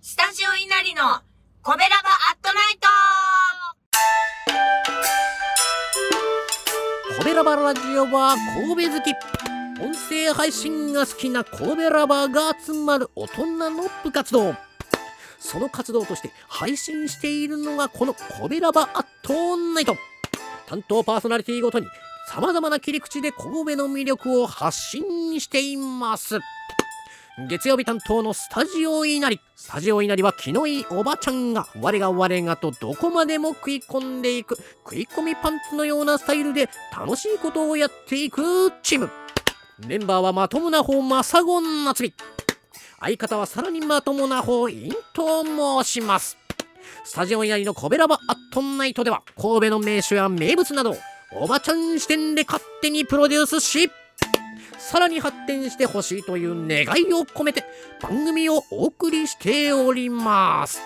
スタジオ稲荷のコベラバアットナイト。コベラバラジオは神戸好き。音声配信が好きな神戸ラバーが集まる大人の部活動。その活動として配信しているのがこのコベラバアットナイト。担当パーソナリティごとに様々な切り口で神戸の魅力を発信しています。月曜日担当のスタジオ稲荷。スタジオ稲荷は気のいいおばちゃんが我が我がとどこまでも食い込んでいく食い込みパンツのようなスタイルで楽しいことをやっていくチーム。メンバーはまともな方マサゴン夏美相方はさらにまともな方インと申します。スタジオ稲荷のコベラバアットナイトでは神戸の名所や名物などをおばちゃん視点で勝手にプロデュースしさらに発展してほしいという願いを込めて番組をお送りしております。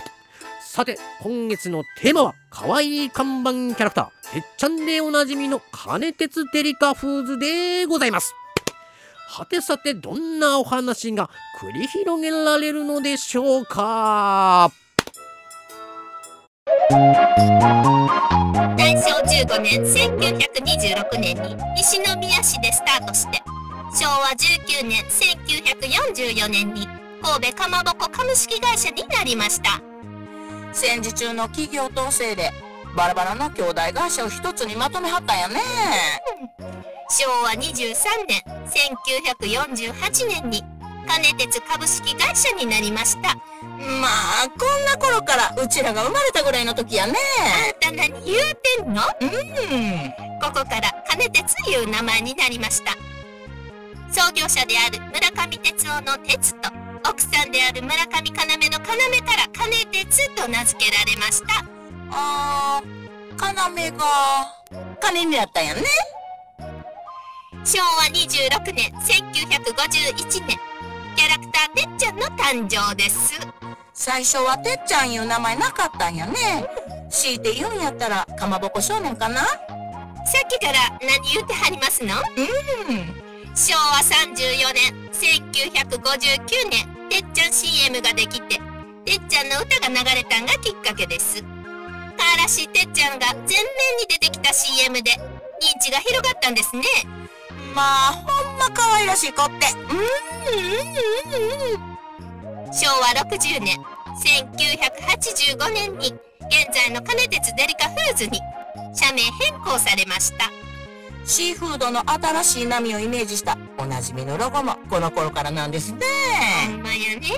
さて今月のテーマは可愛い看板キャラクターてっちゃんでおなじみの金鉄デリカフーズでございます。はてさてどんなお話が繰り広げられるのでしょうか？大正15年1926年に西宮市でスタートして昭和19年1944年に神戸かまぼこ株式会社になりました。戦時中の企業統制でバラバラな兄弟会社を一つにまとめはったんやね。昭和23年1948年に金鉄株式会社になりましたまあこんな頃からうちらが生まれたぐらいの時やね。あんた何言うてんの？うん。ここから金鉄いう名前になりました。創業者である村上哲夫の鉄と奥さんである村上要の要から金鉄と名付けられました。あー要が金になったんやね。昭和26年1951年キャラクターてっちゃんの誕生です最初はてっちゃんいう名前なかったんやね。強いて言うんやったらかまぼこ少年かな？さっきから何言うてはりますの？うん。昭和34年1959年てっちゃん CM ができててっちゃんの歌が流れたんがきっかけです。からしいてっちゃんが前面に出てきた CM で認知が広がったんですね。まあほんま可愛らしい子って昭和60年1985年に現在の金鉄デリカフーズに社名変更されました。シーフードの新しい波をイメージしたおなじみのロゴもこの頃からなんですね。ほんまやね。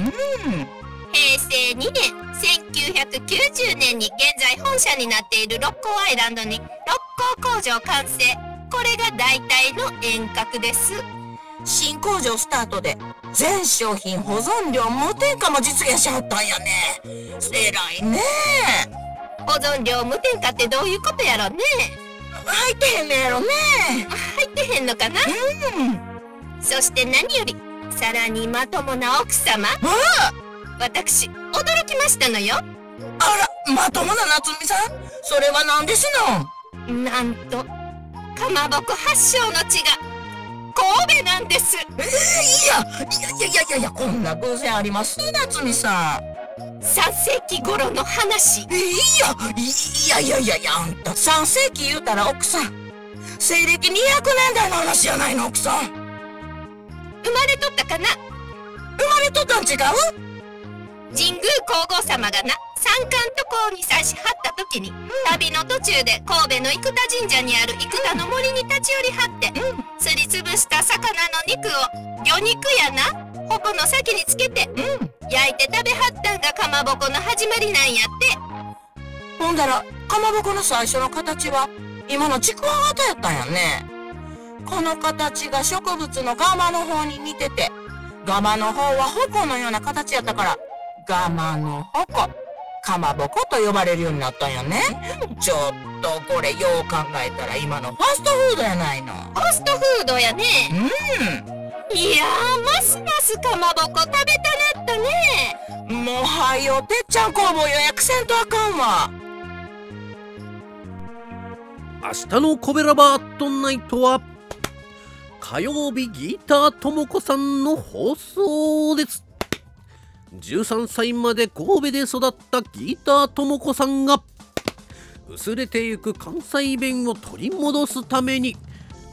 うん。平成2年1990年に現在本社になっている六甲アイランドに六甲工場完成。これが大体の遠隔です新工場スタートで全商品保存料無添加も実現しはったんやね。偉いね。保存料無添加ってどういうことやろね。入ってへんねやろね。入ってへんのかな。うん。そして何よりさらにまともな奥様。あ。私驚きましたのよ。あらまともな夏美さん？それは何ですの？なんとかまぼこ発祥の地が神戸なんです。えー、いやいやいやいやいやいやこんな偶然あります。夏美さん3世紀頃の話。えー、いやいやいやいやいやあんた3世紀言うたら奥さん。西暦200年代の話じゃないの奥さん。生生まれとったかな？まれとったん違う？神宮皇后様がな山間渡航に差し張った時に、旅の途中で神戸の生田神社にある生田の森に立ち寄りはって、すりつぶした魚の肉を魚肉やな矛の先につけて、焼いて食べはったんがかまぼこの始まりなんやって。ほんだらかまぼこの最初の形は今のちくわ型やったんやね。この形が植物のガマの方に似ててガマの方は矛のような形やったからガマの矛かまぼこと呼ばれるようになったんやね。ちょっとこれよう考えたら今のファストフードやないの。ファストフードやね。うん。いやーますますかまぼこ食べたなったね。もうはよてっちゃん工房予約せんとあかんわ。明日のコベラバアットナイトは火曜日ギターともこさんの放送です13歳まで神戸で育ったギターともこさんが薄れてゆく関西弁を取り戻すために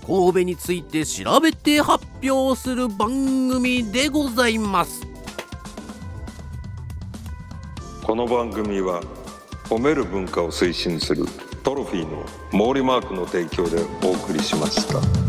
神戸について調べて発表する番組でございますこの番組は褒める文化を推進するトロフィーの毛利マークの提供でお送りしました。